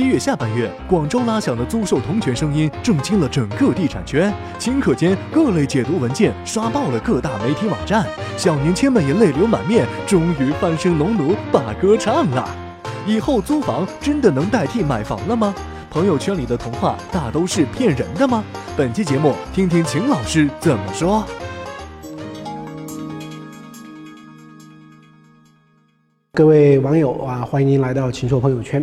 七月下半月，广州拉响的租售同权声音震惊了整个地产圈。顷刻间，各类解读文件刷爆了各大媒体网站，小年轻们也泪流满面，终于翻身农奴把歌唱了。以后租房真的能代替买房了吗？朋友圈里的童话大都是骗人的吗？本期节目，听听秦老师怎么说。各位网友啊，欢迎您来到秦说朋友圈。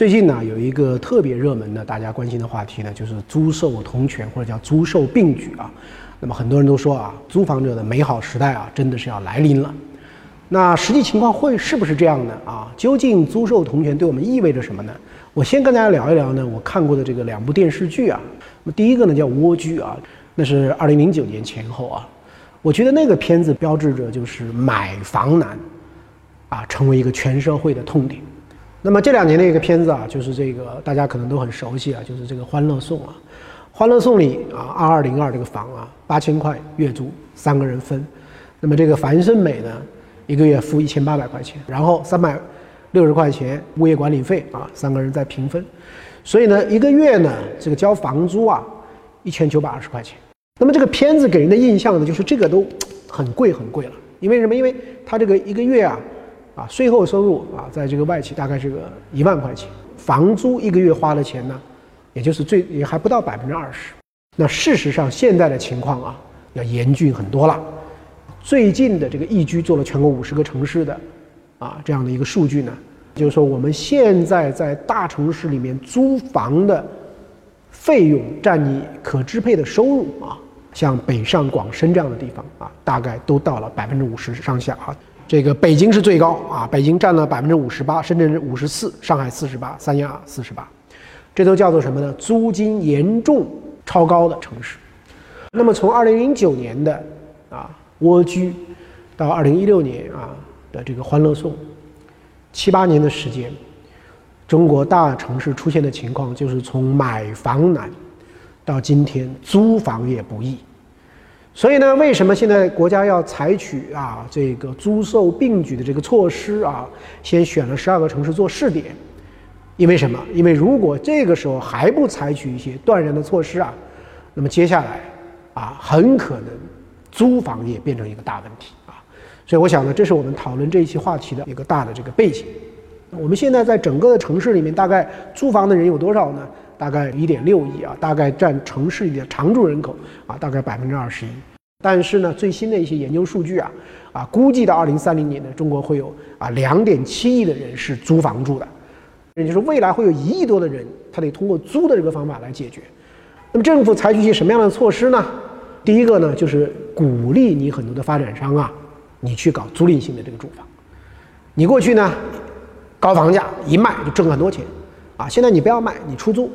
最近呢，有一个特别热门的、大家关心的话题呢，就是租售同权或者叫租售并举啊。那么很多人都说啊，租房者的美好时代啊，真的是要来临了。那实际情况会是不是这样呢？啊？究竟租售同权对我们意味着什么呢？我先跟大家聊一聊呢，我看过的这个两部电视剧啊。那么第一个呢叫《蜗居》啊，那是二零零九年前后啊。我觉得那个片子标志着就是买房难啊，成为一个全社会的痛点。那么这两年的一个片子啊，就是这个大家可能都很熟悉啊，就是这个《欢乐颂》啊，《欢乐颂》里啊，二二零二这个房啊，八千块月租，三个人分。那么这个樊胜美呢，一个月付一千八百块钱，然后三百六十块钱物业管理费啊，三个人再平分。所以呢，一个月呢，这个交房租啊，一千九百二十块钱。那么这个片子给人的印象呢，就是这个都很贵很贵了，因为什么？因为它这个一个月啊。啊，税后收入啊，在这个外企大概是个一万块钱，房租一个月花的钱呢，也就是最也还不到百分之二十。那事实上现在的情况啊，要严峻很多了。最近的这个易居做了全国五十个城市的啊这样的一个数据呢，就是说我们现在在大城市里面租房的费用占你可支配的收入啊，像北上广深这样的地方啊，大概都到了百分之五十上下啊。这个北京是最高啊，北京占了百分之五十八，深圳是五十四，上海四十八，三亚四十八，这都叫做什么呢？租金严重超高的城市。那么从二零零九年的啊蜗居，到二零一六年啊的这个欢乐颂，七八年的时间，中国大城市出现的情况就是从买房难，到今天租房也不易。所以呢，为什么现在国家要采取啊这个租售并举的这个措施啊？先选了十二个城市做试点，因为什么？因为如果这个时候还不采取一些断然的措施啊，那么接下来啊很可能租房也变成一个大问题啊。所以我想呢，这是我们讨论这一期话题的一个大的这个背景。我们现在在整个的城市里面，大概租房的人有多少呢？大概一点六亿啊，大概占城市里的常住人口啊，大概百分之二十一。但是呢，最新的一些研究数据啊，啊，估计到二零三零年呢，中国会有啊两点七亿的人是租房住的，也就是未来会有一亿多的人，他得通过租的这个方法来解决。那么政府采取一些什么样的措施呢？第一个呢，就是鼓励你很多的发展商啊，你去搞租赁性的这个住房。你过去呢，高房价一卖就挣很多钱，啊，现在你不要卖，你出租。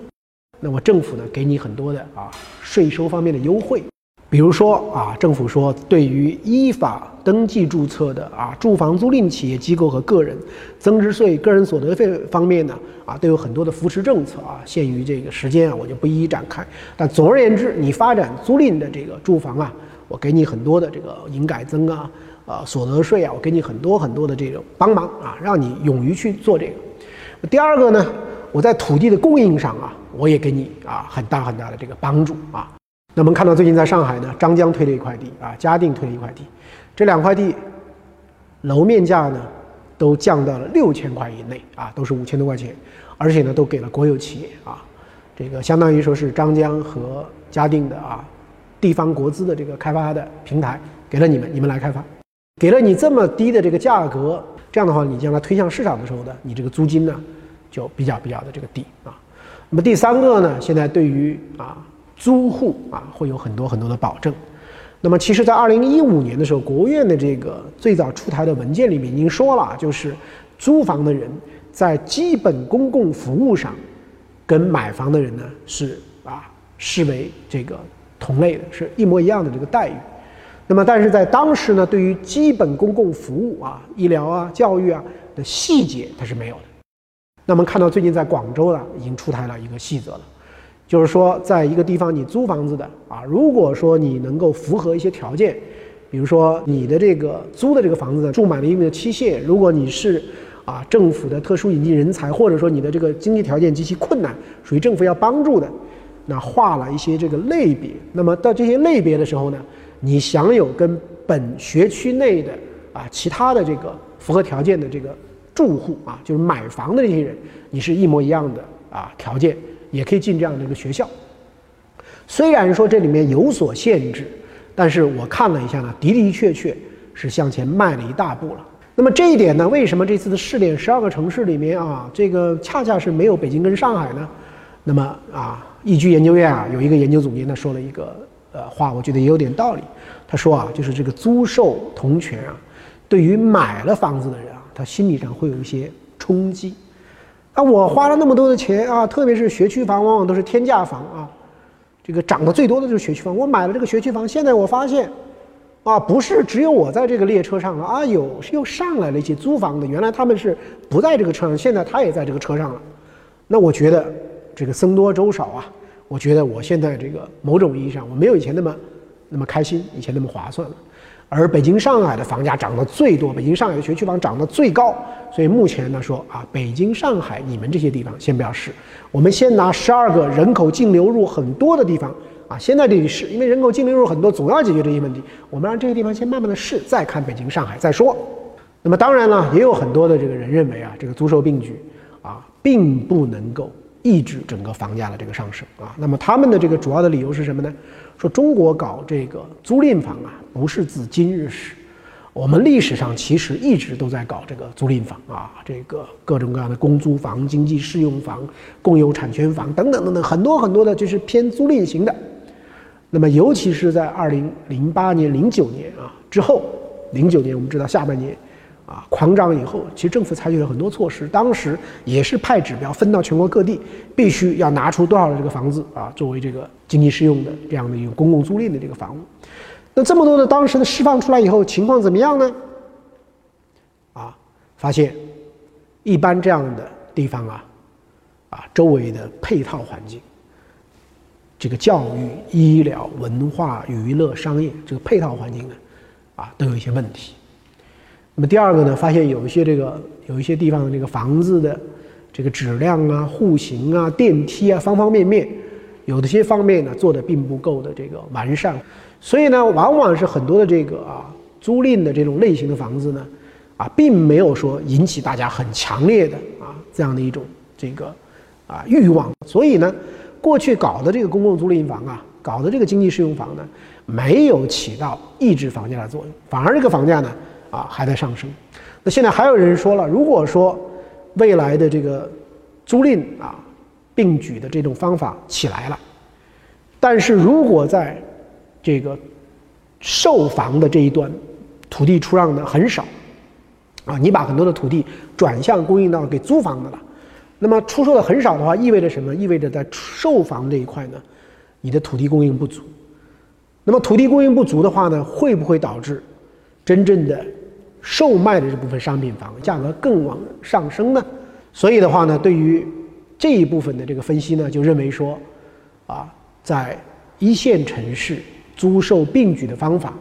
那么政府呢，给你很多的啊税收方面的优惠，比如说啊，政府说对于依法登记注册的啊住房租赁企业机构和个人，增值税、个人所得税方面呢啊都有很多的扶持政策啊，限于这个时间啊，我就不一一展开。但总而言之，你发展租赁的这个住房啊，我给你很多的这个营改增啊，啊所得税啊，我给你很多很多的这种帮忙啊，让你勇于去做这个。第二个呢，我在土地的供应上啊。我也给你啊很大很大的这个帮助啊。那我们看到最近在上海呢，张江推了一块地啊，嘉定推了一块地，这两块地楼面价呢都降到了六千块以内啊，都是五千多块钱，而且呢都给了国有企业啊，这个相当于说是张江和嘉定的啊地方国资的这个开发的平台给了你们，你们来开发，给了你这么低的这个价格，这样的话你将来推向市场的时候呢，你这个租金呢就比较比较的这个低啊。那么第三个呢，现在对于啊租户啊会有很多很多的保证。那么其实，在二零一五年的时候，国务院的这个最早出台的文件里面已经说了，就是租房的人在基本公共服务上，跟买房的人呢是啊视为这个同类的，是一模一样的这个待遇。那么但是在当时呢，对于基本公共服务啊、医疗啊、教育啊的细节，它是没有的。那么看到最近在广州呢，已经出台了一个细则了，就是说，在一个地方你租房子的啊，如果说你能够符合一些条件，比如说你的这个租的这个房子住满了一定的期限，如果你是啊，政府的特殊引进人才，或者说你的这个经济条件极其困难，属于政府要帮助的，那划了一些这个类别。那么到这些类别的时候呢，你享有跟本学区内的啊其他的这个符合条件的这个住户啊，就是买房的这些人，你是一模一样的啊条件，也可以进这样的一个学校。虽然说这里面有所限制，但是我看了一下呢，的的确确是向前迈了一大步了。那么这一点呢，为什么这次的试点十二个城市里面啊，这个恰恰是没有北京跟上海呢？那么啊，易居研究院啊有一个研究总监呢说了一个呃话，我觉得也有点道理。他说啊，就是这个租售同权啊，对于买了房子的人，他心理上会有一些冲击。啊，我花了那么多的钱啊，特别是学区房，往往都是天价房啊。这个涨得最多的就是学区房。我买了这个学区房，现在我发现，啊，不是只有我在这个列车上了啊，有又上来了一些租房的，原来他们是不在这个车上，现在他也在这个车上了。那我觉得这个僧多粥少啊，我觉得我现在这个某种意义上我没有以前那么那么开心，以前那么划算了。而北京、上海的房价涨得最多，北京、上海的学区房涨得最高，所以目前呢说啊，北京、上海你们这些地方先不要试，我们先拿十二个人口净流入很多的地方啊，先在这里试，因为人口净流入很多，总要解决这些问题，我们让这些地方先慢慢的试，再看北京、上海再说。那么当然了，也有很多的这个人认为啊，这个租售并举啊，并不能够抑制整个房价的这个上升啊。那么他们的这个主要的理由是什么呢？说中国搞这个租赁房啊，不是自今日始，我们历史上其实一直都在搞这个租赁房啊，这个各种各样的公租房、经济适用房、共有产权房等等等等，很多很多的就是偏租赁型的。那么尤其是在二零零八年、零九年啊之后，零九年我们知道下半年。啊，狂涨以后，其实政府采取了很多措施，当时也是派指标分到全国各地，必须要拿出多少的这个房子啊，作为这个经济适用的这样的一个公共租赁的这个房屋。那这么多的当时的释放出来以后，情况怎么样呢？啊，发现一般这样的地方啊，啊，周围的配套环境，这个教育、医疗、文化、娱乐、商业这个配套环境呢，啊，都有一些问题。那么第二个呢，发现有一些这个有一些地方的这个房子的这个质量啊、户型啊、电梯啊，方方面面，有的些方面呢做的并不够的这个完善，所以呢，往往是很多的这个啊租赁的这种类型的房子呢，啊，并没有说引起大家很强烈的啊这样的一种这个啊欲望，所以呢，过去搞的这个公共租赁房啊，搞的这个经济适用房呢，没有起到抑制房价的作用，反而这个房价呢。啊，还在上升。那现在还有人说了，如果说未来的这个租赁啊并举的这种方法起来了，但是如果在这个售房的这一端，土地出让的很少，啊，你把很多的土地转向供应到给租房的了，那么出售的很少的话，意味着什么？意味着在售房这一块呢，你的土地供应不足。那么土地供应不足的话呢，会不会导致真正的？售卖的这部分商品房价格更往上升呢，所以的话呢，对于这一部分的这个分析呢，就认为说，啊，在一线城市租售并举的方法，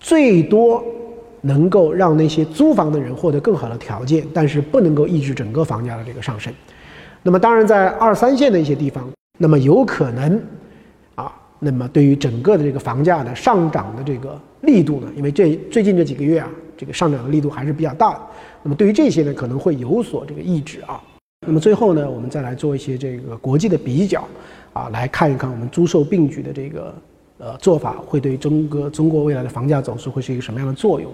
最多能够让那些租房的人获得更好的条件，但是不能够抑制整个房价的这个上升。那么，当然在二三线的一些地方，那么有可能，啊，那么对于整个的这个房价的上涨的这个力度呢，因为这最近这几个月啊。这个上涨的力度还是比较大的，那么对于这些呢，可能会有所这个抑制啊。那么最后呢，我们再来做一些这个国际的比较，啊，来看一看我们租售并举的这个呃做法会对中国中国未来的房价走势会是一个什么样的作用？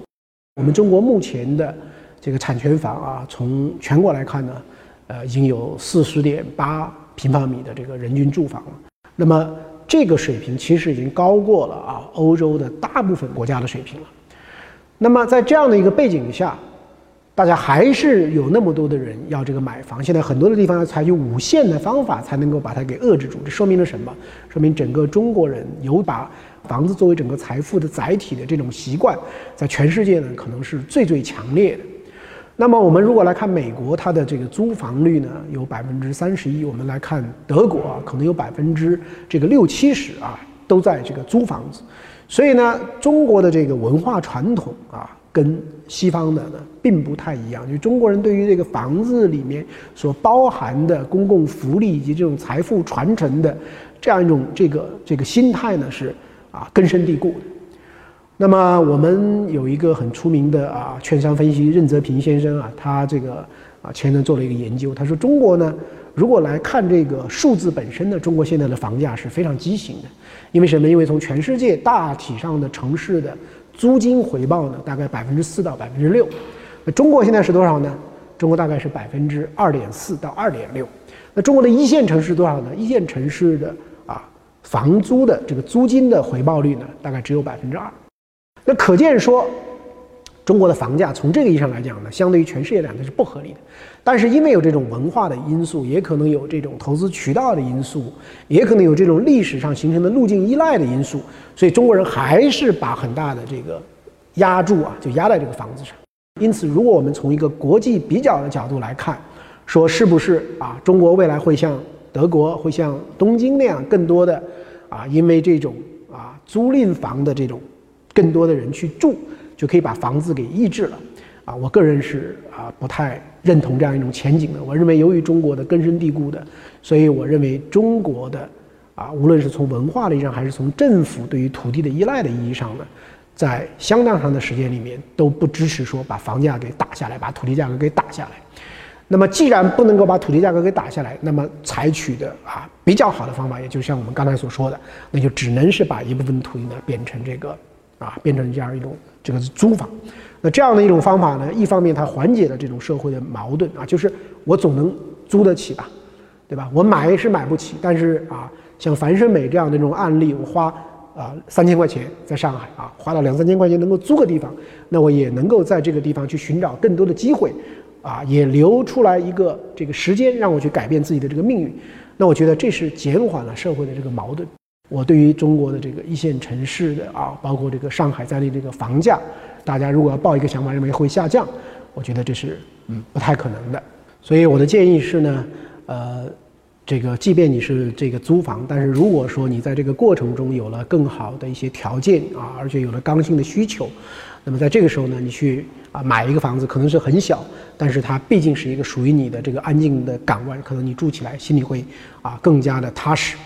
我们中国目前的这个产权房啊，从全国来看呢，呃，已经有四十点八平方米的这个人均住房了。那么这个水平其实已经高过了啊欧洲的大部分国家的水平了。那么在这样的一个背景下，大家还是有那么多的人要这个买房。现在很多的地方要采取无限的方法才能够把它给遏制住。这说明了什么？说明整个中国人有把房子作为整个财富的载体的这种习惯，在全世界呢可能是最最强烈的。那么我们如果来看美国，它的这个租房率呢有百分之三十一。我们来看德国啊，可能有百分之这个六七十啊都在这个租房子。所以呢，中国的这个文化传统啊，跟西方的呢并不太一样。就中国人对于这个房子里面所包含的公共福利以及这种财富传承的这样一种这个这个心态呢是啊根深蒂固的。那么我们有一个很出名的啊券商分析任泽平先生啊，他这个啊前阵做了一个研究，他说中国呢。如果来看这个数字本身呢，中国现在的房价是非常畸形的，因为什么？因为从全世界大体上的城市的租金回报呢，大概百分之四到百分之六，那中国现在是多少呢？中国大概是百分之二点四到二点六。那中国的一线城市多少呢？一线城市的啊房租的这个租金的回报率呢，大概只有百分之二。那可见说。中国的房价从这个意义上来讲呢，相对于全世界来讲是不合理的。但是因为有这种文化的因素，也可能有这种投资渠道的因素，也可能有这种历史上形成的路径依赖的因素，所以中国人还是把很大的这个压住啊，就压在这个房子上。因此，如果我们从一个国际比较的角度来看，说是不是啊，中国未来会像德国、会像东京那样，更多的啊，因为这种啊租赁房的这种更多的人去住。就可以把房子给抑制了，啊，我个人是啊不太认同这样一种前景的。我认为，由于中国的根深蒂固的，所以我认为中国的啊，无论是从文化的意义上，还是从政府对于土地的依赖的意义上呢，在相当长的时间里面都不支持说把房价给打下来，把土地价格给打下来。那么，既然不能够把土地价格给打下来，那么采取的啊比较好的方法，也就像我们刚才所说的，那就只能是把一部分土地呢变成这个啊变成这样一种。这个是租房，那这样的一种方法呢，一方面它缓解了这种社会的矛盾啊，就是我总能租得起吧，对吧？我买是买不起，但是啊，像樊胜美这样的这种案例，我花啊三千块钱在上海啊，花了两三千块钱能够租个地方，那我也能够在这个地方去寻找更多的机会，啊，也留出来一个这个时间让我去改变自己的这个命运，那我觉得这是减缓了社会的这个矛盾。我对于中国的这个一线城市的啊，包括这个上海在内这个房价，大家如果要抱一个想法，认为会下降，我觉得这是嗯不太可能的。所以我的建议是呢，呃，这个即便你是这个租房，但是如果说你在这个过程中有了更好的一些条件啊，而且有了刚性的需求，那么在这个时候呢，你去啊买一个房子，可能是很小，但是它毕竟是一个属于你的这个安静的港湾，可能你住起来心里会啊更加的踏实。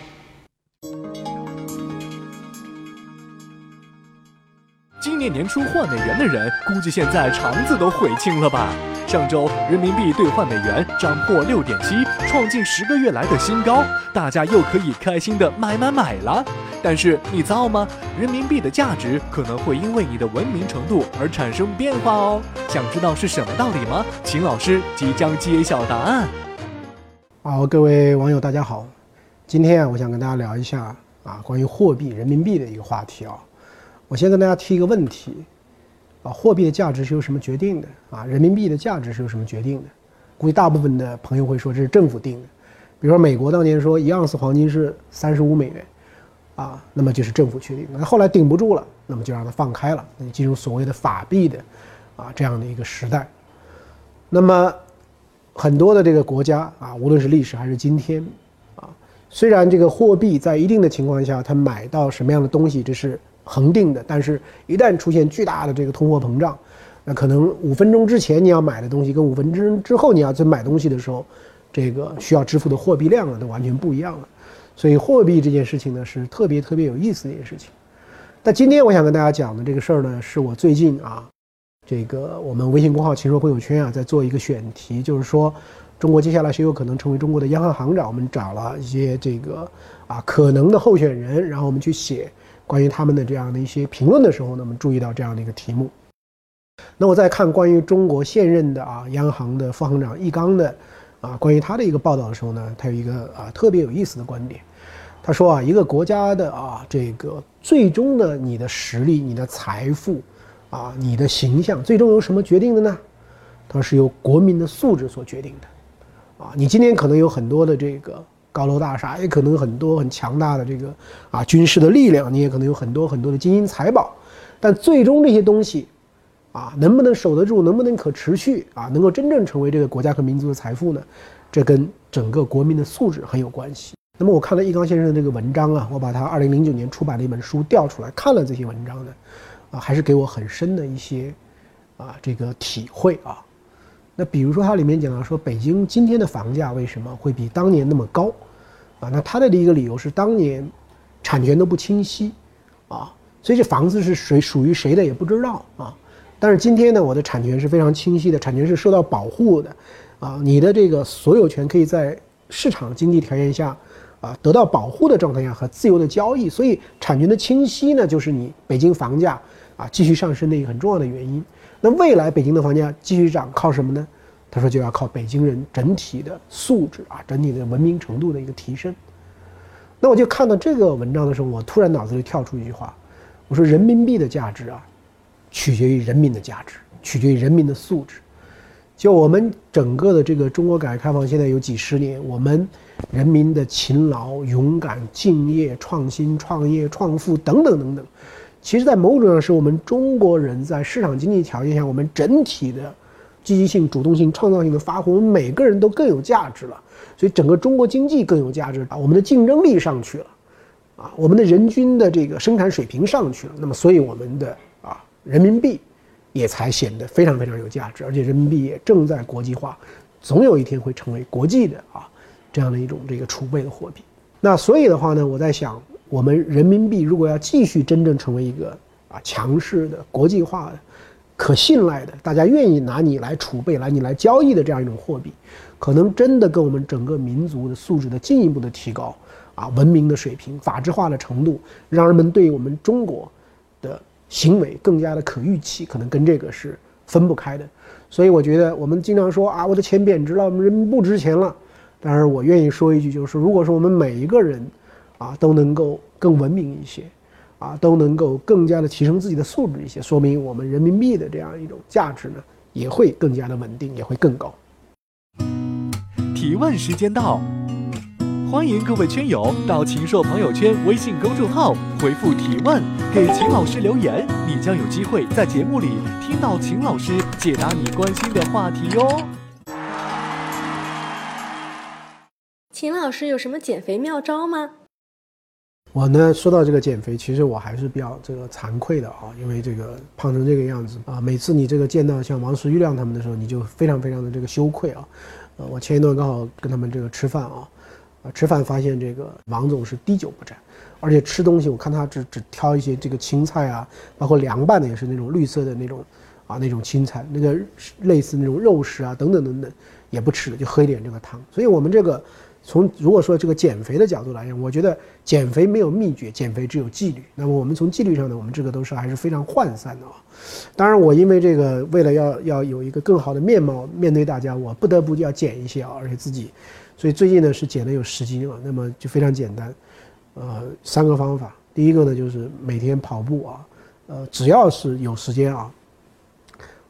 年年初换美元的人，估计现在肠子都悔青了吧？上周人民币兑换美元涨破六点七，创近十个月来的新高，大家又可以开心的买买买了。但是你造吗？人民币的价值可能会因为你的文明程度而产生变化哦。想知道是什么道理吗？秦老师即将揭晓答案。好，各位网友大家好，今天啊，我想跟大家聊一下啊，关于货币人民币的一个话题啊。我先跟大家提一个问题，啊，货币的价值是由什么决定的？啊，人民币的价值是由什么决定的？估计大部分的朋友会说这是政府定的。比如说美国当年说一盎司黄金是三十五美元，啊，那么就是政府确定。那后来顶不住了，那么就让它放开了，那就进入所谓的法币的，啊，这样的一个时代。那么很多的这个国家啊，无论是历史还是今天，啊，虽然这个货币在一定的情况下，它买到什么样的东西，这是。恒定的，但是一旦出现巨大的这个通货膨胀，那可能五分钟之前你要买的东西，跟五分钟之后你要再买东西的时候，这个需要支付的货币量啊，都完全不一样了。所以货币这件事情呢，是特别特别有意思的一件事情。但今天我想跟大家讲的这个事儿呢，是我最近啊，这个我们微信公号“秦说朋友圈”啊，在做一个选题，就是说中国接下来谁有可能成为中国的央行行长？我们找了一些这个啊可能的候选人，然后我们去写。关于他们的这样的一些评论的时候呢，我们注意到这样的一个题目。那我在看关于中国现任的啊央行的副行长易纲的啊关于他的一个报道的时候呢，他有一个啊特别有意思的观点。他说啊，一个国家的啊这个最终的你的实力、你的财富啊、你的形象，最终由什么决定的呢？它是由国民的素质所决定的。啊，你今天可能有很多的这个。高楼大厦也可能很多很强大的这个啊军事的力量，你也可能有很多很多的金银财宝，但最终这些东西啊能不能守得住，能不能可持续啊，能够真正成为这个国家和民族的财富呢？这跟整个国民的素质很有关系。那么我看了易纲先生的这个文章啊，我把他二零零九年出版的一本书调出来看了这些文章呢，啊，还是给我很深的一些啊这个体会啊。那比如说它里面讲到说，北京今天的房价为什么会比当年那么高啊？那它的一个理由是当年产权都不清晰啊，所以这房子是谁属于谁的也不知道啊。但是今天呢，我的产权是非常清晰的，产权是受到保护的啊，你的这个所有权可以在市场经济条件下。啊，得到保护的状态下和自由的交易，所以产权的清晰呢，就是你北京房价啊继续上升的一个很重要的原因。那未来北京的房价继续涨，靠什么呢？他说就要靠北京人整体的素质啊，整体的文明程度的一个提升。那我就看到这个文章的时候，我突然脑子里跳出一句话，我说人民币的价值啊，取决于人民的价值，取决于人民的素质。就我们整个的这个中国改革开放现在有几十年，我们人民的勤劳、勇敢、敬业、创新、创业、创富等等等等，其实，在某种上是我们中国人在市场经济条件下，我们整体的积极性、主动性、创造性的发挥，我们每个人都更有价值了，所以整个中国经济更有价值啊，我们的竞争力上去了，啊，我们的人均的这个生产水平上去了，那么，所以我们的啊人民币。也才显得非常非常有价值，而且人民币也正在国际化，总有一天会成为国际的啊这样的一种这个储备的货币。那所以的话呢，我在想，我们人民币如果要继续真正成为一个啊强势的国际化的、可信赖的，大家愿意拿你来储备、来你来交易的这样一种货币，可能真的跟我们整个民族的素质的进一步的提高啊，文明的水平、法治化的程度，让人们对我们中国的。行为更加的可预期，可能跟这个是分不开的，所以我觉得我们经常说啊，我的钱贬值了，我们人民不值钱了。但是我愿意说一句，就是如果说我们每一个人，啊，都能够更文明一些，啊，都能够更加的提升自己的素质一些，说明我们人民币的这样一种价值呢，也会更加的稳定，也会更高。提问时间到。欢迎各位圈友到秦朔朋友圈微信公众号回复提问，给秦老师留言，你将有机会在节目里听到秦老师解答你关心的话题哟。秦老师有什么减肥妙招吗？我呢，说到这个减肥，其实我还是比较这个惭愧的啊，因为这个胖成这个样子啊，每次你这个见到像王石、玉亮他们的时候，你就非常非常的这个羞愧啊。呃，我前一段刚好跟他们这个吃饭啊。啊，吃饭发现这个王总是滴酒不沾，而且吃东西我看他只只挑一些这个青菜啊，包括凉拌的也是那种绿色的那种，啊那种青菜，那个类似那种肉食啊等等等等也不吃，就喝一点这个汤。所以我们这个从如果说这个减肥的角度来讲，我觉得减肥没有秘诀，减肥只有纪律。那么我们从纪律上呢，我们这个都是还是非常涣散的啊。当然我因为这个为了要要有一个更好的面貌面对大家，我不得不要减一些啊，而且自己。所以最近呢是减了有十斤啊，那么就非常简单，呃，三个方法。第一个呢就是每天跑步啊，呃，只要是有时间啊，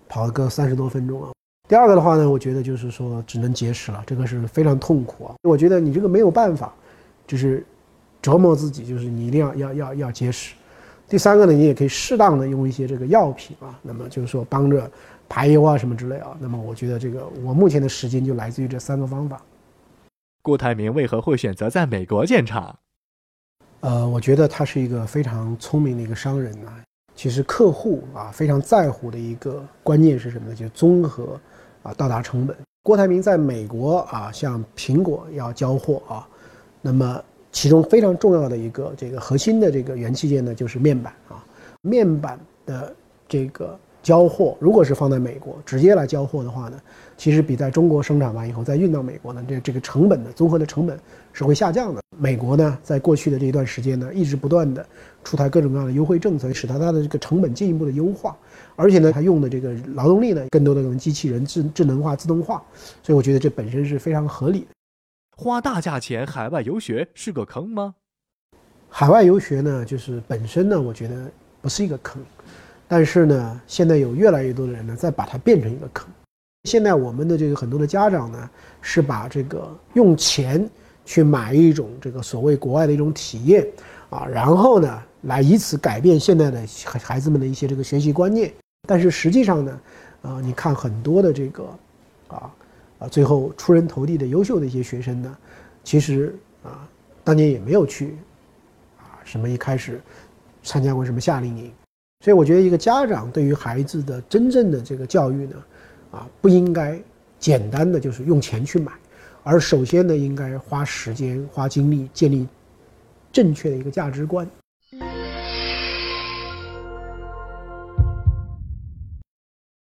跑个三十多分钟啊。第二个的话呢，我觉得就是说只能节食了，这个是非常痛苦啊。我觉得你这个没有办法，就是折磨自己，就是你一定要要要要节食。第三个呢，你也可以适当的用一些这个药品啊，那么就是说帮着排油啊什么之类啊。那么我觉得这个我目前的时间就来自于这三个方法。郭台铭为何会选择在美国建厂？呃，我觉得他是一个非常聪明的一个商人啊。其实客户啊非常在乎的一个观念是什么呢？就是综合啊到达成本。郭台铭在美国啊向苹果要交货啊，那么其中非常重要的一个这个核心的这个元器件呢就是面板啊，面板的这个。交货如果是放在美国直接来交货的话呢，其实比在中国生产完以后再运到美国呢，这这个成本的综合的成本是会下降的。美国呢，在过去的这一段时间呢，一直不断的出台各种各样的优惠政策，使它它的这个成本进一步的优化，而且呢，它用的这个劳动力呢，更多的用机器人智智能化、自动化，所以我觉得这本身是非常合理的。花大价钱海外游学是个坑吗？海外游学呢，就是本身呢，我觉得不是一个坑。但是呢，现在有越来越多的人呢，在把它变成一个坑。现在我们的这个很多的家长呢，是把这个用钱去买一种这个所谓国外的一种体验啊，然后呢，来以此改变现在的孩孩子们的一些这个学习观念。但是实际上呢，啊，你看很多的这个，啊，啊，最后出人头地的优秀的一些学生呢，其实啊，当年也没有去，啊，什么一开始参加过什么夏令营。所以我觉得一个家长对于孩子的真正的这个教育呢，啊，不应该简单的就是用钱去买，而首先呢，应该花时间、花精力建立正确的一个价值观。